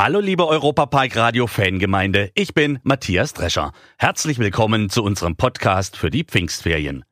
Hallo liebe Europapark Radio Fangemeinde, ich bin Matthias Drescher. Herzlich willkommen zu unserem Podcast für die Pfingstferien.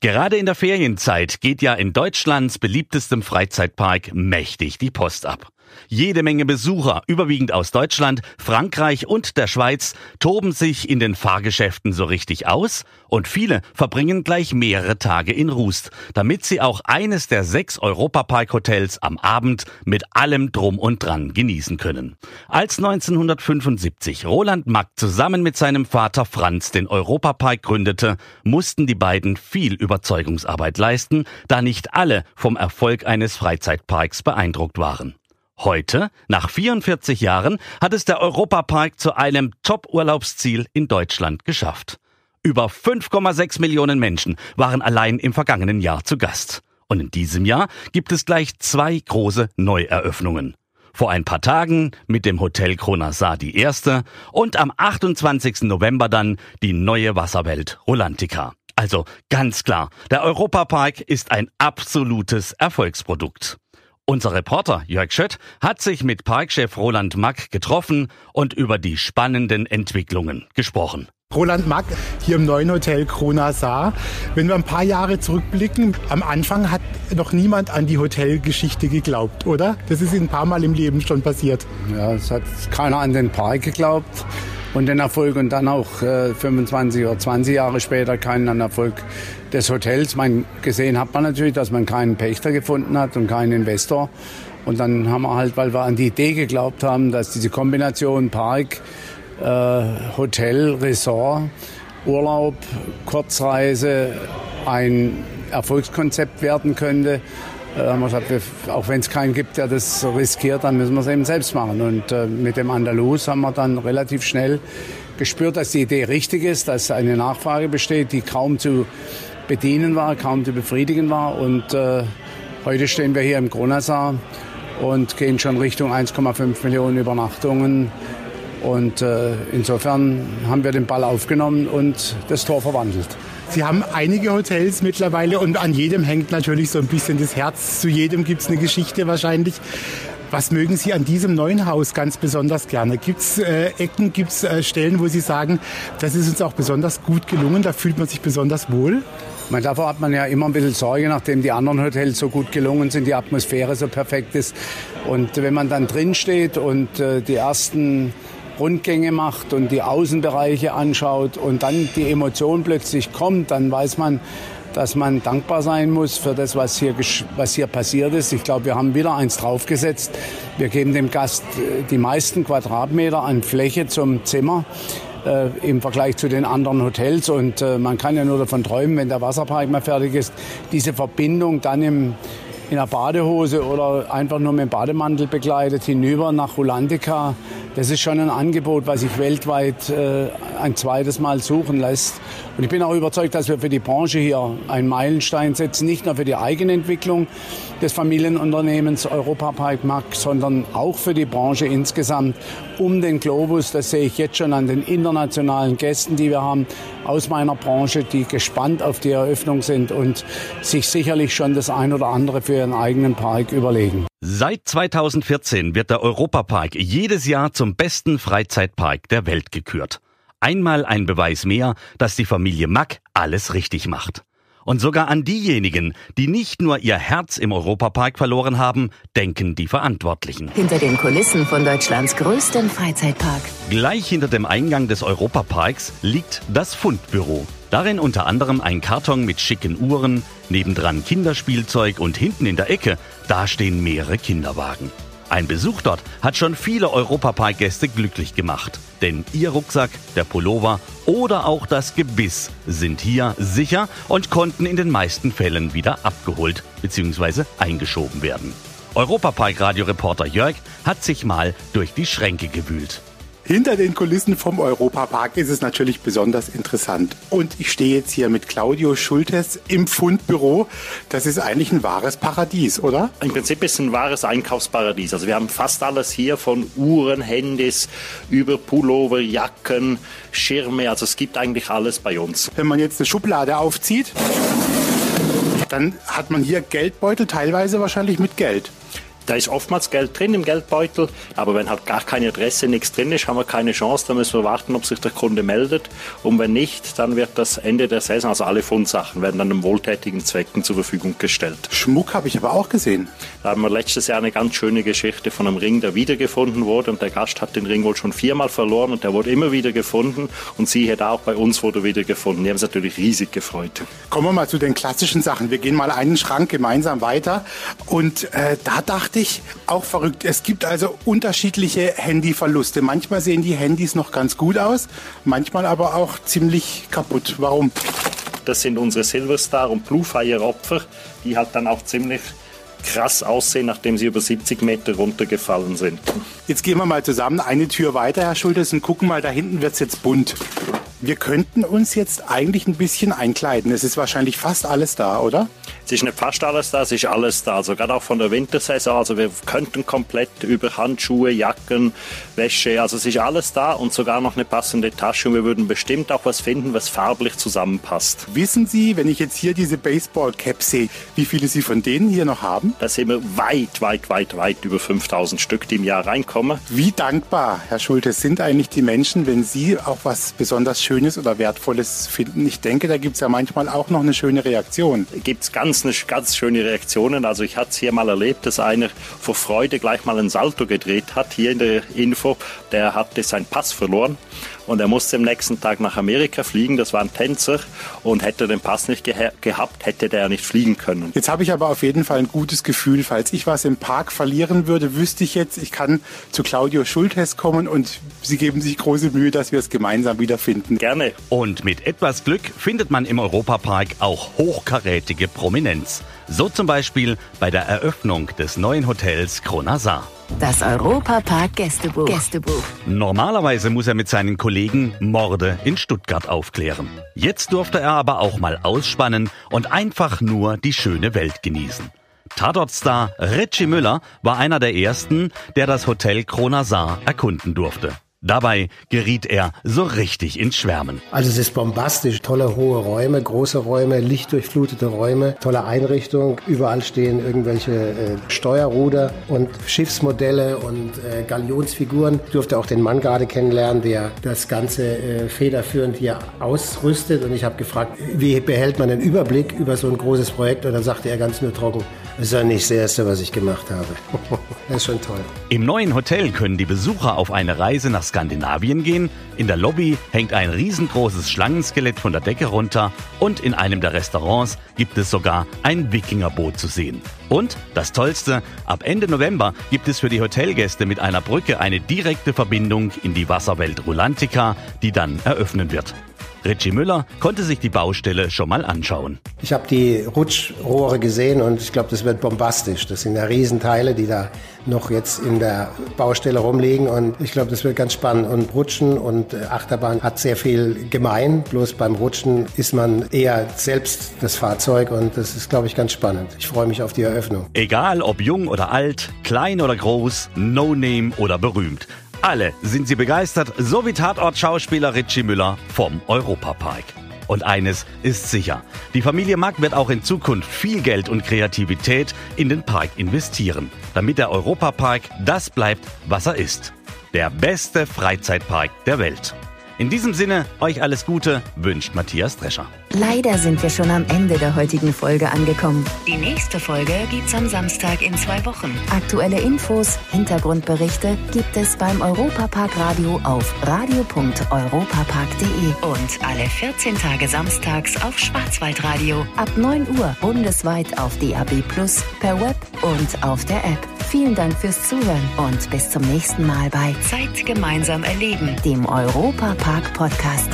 Gerade in der Ferienzeit geht ja in Deutschlands beliebtestem Freizeitpark mächtig die Post ab. Jede Menge Besucher, überwiegend aus Deutschland, Frankreich und der Schweiz, toben sich in den Fahrgeschäften so richtig aus und viele verbringen gleich mehrere Tage in Rust, damit sie auch eines der sechs Europapark-Hotels am Abend mit allem Drum und Dran genießen können. Als 1975 Roland Mack zusammen mit seinem Vater Franz den Europapark gründete, mussten die beiden viel Überzeugungsarbeit leisten, da nicht alle vom Erfolg eines Freizeitparks beeindruckt waren. Heute, nach 44 Jahren, hat es der Europapark zu einem Top-Urlaubsziel in Deutschland geschafft. Über 5,6 Millionen Menschen waren allein im vergangenen Jahr zu Gast. Und in diesem Jahr gibt es gleich zwei große Neueröffnungen. Vor ein paar Tagen mit dem Hotel Kronasar die erste und am 28. November dann die neue Wasserwelt Rolantica. Also ganz klar, der Europapark ist ein absolutes Erfolgsprodukt. Unser Reporter Jörg Schött hat sich mit Parkchef Roland Mack getroffen und über die spannenden Entwicklungen gesprochen. Roland Mack hier im neuen Hotel Krona Saar. Wenn wir ein paar Jahre zurückblicken, am Anfang hat noch niemand an die Hotelgeschichte geglaubt, oder? Das ist ein paar Mal im Leben schon passiert. Ja, es hat keiner an den Park geglaubt und den Erfolg und dann auch äh, 25 oder 20 Jahre später keinen Erfolg des Hotels. Man gesehen hat man natürlich, dass man keinen Pächter gefunden hat und keinen Investor. Und dann haben wir halt, weil wir an die Idee geglaubt haben, dass diese Kombination Park, äh, Hotel, Resort, Urlaub, Kurzreise ein Erfolgskonzept werden könnte, äh, haben wir gesagt, auch wenn es keinen gibt, der das riskiert, dann müssen wir es eben selbst machen. Und äh, mit dem Andalus haben wir dann relativ schnell gespürt, dass die Idee richtig ist, dass eine Nachfrage besteht, die kaum zu bedienen war, kaum zu befriedigen war. Und äh, heute stehen wir hier im Kronasar und gehen schon Richtung 1,5 Millionen Übernachtungen. Und äh, insofern haben wir den Ball aufgenommen und das Tor verwandelt. Sie haben einige Hotels mittlerweile und an jedem hängt natürlich so ein bisschen das Herz. Zu jedem gibt es eine Geschichte wahrscheinlich. Was mögen Sie an diesem neuen Haus ganz besonders gerne? Gibt es äh, Ecken, gibt es äh, Stellen, wo Sie sagen, das ist uns auch besonders gut gelungen, da fühlt man sich besonders wohl? Man, davor hat man ja immer ein bisschen Sorge, nachdem die anderen Hotels so gut gelungen sind, die Atmosphäre so perfekt ist. Und wenn man dann drin steht und äh, die ersten Rundgänge macht und die Außenbereiche anschaut und dann die Emotion plötzlich kommt, dann weiß man, dass man dankbar sein muss für das, was hier, was hier passiert ist. Ich glaube, wir haben wieder eins draufgesetzt. Wir geben dem Gast äh, die meisten Quadratmeter an Fläche zum Zimmer. Äh, im Vergleich zu den anderen Hotels. Und äh, man kann ja nur davon träumen, wenn der Wasserpark mal fertig ist, diese Verbindung dann im, in der Badehose oder einfach nur mit dem Bademantel begleitet hinüber nach Rulantica das ist schon ein Angebot, was sich weltweit äh, ein zweites Mal suchen lässt. Und ich bin auch überzeugt, dass wir für die Branche hier einen Meilenstein setzen, nicht nur für die Eigenentwicklung des Familienunternehmens Europapark Mack, sondern auch für die Branche insgesamt um den Globus. Das sehe ich jetzt schon an den internationalen Gästen, die wir haben aus meiner Branche, die gespannt auf die Eröffnung sind und sich sicherlich schon das ein oder andere für ihren eigenen Park überlegen. Seit 2014 wird der Europapark jedes Jahr zum besten Freizeitpark der Welt gekürt. Einmal ein Beweis mehr, dass die Familie Mack alles richtig macht. Und sogar an diejenigen, die nicht nur ihr Herz im Europapark verloren haben, denken die Verantwortlichen. Hinter den Kulissen von Deutschlands größtem Freizeitpark. Gleich hinter dem Eingang des Europaparks liegt das Fundbüro. Darin unter anderem ein Karton mit schicken Uhren, nebendran Kinderspielzeug und hinten in der Ecke, da stehen mehrere Kinderwagen. Ein Besuch dort hat schon viele Europapark-Gäste glücklich gemacht. Denn ihr Rucksack, der Pullover oder auch das Gebiss sind hier sicher und konnten in den meisten Fällen wieder abgeholt bzw. eingeschoben werden. Europapark-Radioreporter Jörg hat sich mal durch die Schränke gewühlt. Hinter den Kulissen vom Europapark ist es natürlich besonders interessant. Und ich stehe jetzt hier mit Claudio Schultes im Fundbüro. Das ist eigentlich ein wahres Paradies, oder? Im Prinzip ist es ein wahres Einkaufsparadies. Also wir haben fast alles hier von Uhren, Handys über Pullover, Jacken, Schirme. Also es gibt eigentlich alles bei uns. Wenn man jetzt eine Schublade aufzieht, dann hat man hier Geldbeutel, teilweise wahrscheinlich mit Geld. Da ist oftmals Geld drin im Geldbeutel, aber wenn halt gar keine Adresse, nichts drin ist, haben wir keine Chance. Dann müssen wir warten, ob sich der Kunde meldet. Und wenn nicht, dann wird das Ende der Saison, also alle Fundsachen, werden dann wohltätigen Zwecken zur Verfügung gestellt. Schmuck habe ich aber auch gesehen. Da haben wir letztes Jahr eine ganz schöne Geschichte von einem Ring, der wiedergefunden wurde. Und der Gast hat den Ring wohl schon viermal verloren und der wurde immer wieder gefunden. Und siehe da, auch bei uns wurde er wieder gefunden. Die haben sich natürlich riesig gefreut. Kommen wir mal zu den klassischen Sachen. Wir gehen mal einen Schrank gemeinsam weiter. Und äh, da dachte ich, auch verrückt. Es gibt also unterschiedliche Handyverluste. Manchmal sehen die Handys noch ganz gut aus, manchmal aber auch ziemlich kaputt. Warum? Das sind unsere Silverstar und Bluefire Opfer, die halt dann auch ziemlich krass aussehen, nachdem sie über 70 Meter runtergefallen sind. Jetzt gehen wir mal zusammen eine Tür weiter, Herr Schultes, und gucken mal, da hinten wird es jetzt bunt. Wir könnten uns jetzt eigentlich ein bisschen einkleiden. Es ist wahrscheinlich fast alles da, oder? Es ist nicht fast alles da, es ist alles da. Also gerade auch von der Wintersaison. Also wir könnten komplett über Handschuhe, Jacken, Wäsche, also es ist alles da und sogar noch eine passende Tasche. Und wir würden bestimmt auch was finden, was farblich zusammenpasst. Wissen Sie, wenn ich jetzt hier diese Baseball-Cap sehe, wie viele Sie von denen hier noch haben? Da sind wir weit, weit, weit, weit über 5000 Stück, die im Jahr reinkommen. Wie dankbar, Herr Schulte, sind eigentlich die Menschen, wenn Sie auch was besonders Schönes oder Wertvolles finden? Ich denke, da gibt es ja manchmal auch noch eine schöne Reaktion. Gibt es ganz, eine, ganz schöne Reaktionen. Also ich hatte es hier mal erlebt, dass einer vor Freude gleich mal ein Salto gedreht hat, hier in der Info. Der hatte seinen Pass verloren und er musste am nächsten Tag nach Amerika fliegen. Das war ein Tänzer und hätte er den Pass nicht ge gehabt, hätte der nicht fliegen können. Jetzt habe ich aber auf jeden Fall ein gutes Gefühl. Falls ich was im Park verlieren würde, wüsste ich jetzt, ich kann zu Claudio Schultes kommen und Sie geben sich große Mühe, dass wir es gemeinsam wiederfinden. Gerne. Und mit etwas Glück findet man im Europapark auch hochkarätige Prominenz. So zum Beispiel bei der Eröffnung des neuen Hotels Kronasar. Das Europapark Gästebuch. Gästebuch. Normalerweise muss er mit seinen Kollegen Morde in Stuttgart aufklären. Jetzt durfte er aber auch mal ausspannen und einfach nur die schöne Welt genießen. Tatortstar Richie Müller war einer der ersten, der das Hotel Kronasar erkunden durfte. Dabei geriet er so richtig ins Schwärmen. Also es ist bombastisch, tolle hohe Räume, große Räume, lichtdurchflutete Räume, tolle Einrichtung. Überall stehen irgendwelche äh, Steuerruder und Schiffsmodelle und äh, Galionsfiguren. Ich durfte auch den Mann gerade kennenlernen, der das Ganze äh, federführend hier ausrüstet. Und ich habe gefragt, wie behält man den Überblick über so ein großes Projekt? Und dann sagte er ganz nur trocken, ist ja nicht das Erste, was ich gemacht habe. das ist schon toll. Im neuen Hotel können die Besucher auf eine Reise nach Skandinavien gehen. In der Lobby hängt ein riesengroßes Schlangenskelett von der Decke runter und in einem der Restaurants gibt es sogar ein Wikingerboot zu sehen. Und das Tollste, ab Ende November gibt es für die Hotelgäste mit einer Brücke eine direkte Verbindung in die Wasserwelt Rulantica, die dann eröffnen wird. Richie Müller konnte sich die Baustelle schon mal anschauen. Ich habe die Rutschrohre gesehen und ich glaube, das wird bombastisch. Das sind ja Riesenteile, die da noch jetzt in der Baustelle rumliegen und ich glaube, das wird ganz spannend. Und Rutschen und Achterbahn hat sehr viel gemein. Bloß beim Rutschen ist man eher selbst das Fahrzeug und das ist, glaube ich, ganz spannend. Ich freue mich auf die Eröffnung. Egal ob jung oder alt, klein oder groß, No-Name oder berühmt. Alle sind sie begeistert, so wie Tatort-Schauspieler Richie Müller vom Europapark. Und eines ist sicher, die Familie Mack wird auch in Zukunft viel Geld und Kreativität in den Park investieren, damit der Europapark das bleibt, was er ist. Der beste Freizeitpark der Welt. In diesem Sinne, euch alles Gute, wünscht Matthias Drescher. Leider sind wir schon am Ende der heutigen Folge angekommen. Die nächste Folge gibt's am Samstag in zwei Wochen. Aktuelle Infos, Hintergrundberichte gibt es beim Europapark Radio auf radio.europapark.de und alle 14 Tage samstags auf Schwarzwaldradio ab 9 Uhr bundesweit auf DAB Plus, per Web und auf der App. Vielen Dank fürs Zuhören und bis zum nächsten Mal bei Zeit gemeinsam erleben, dem Europapark Podcast.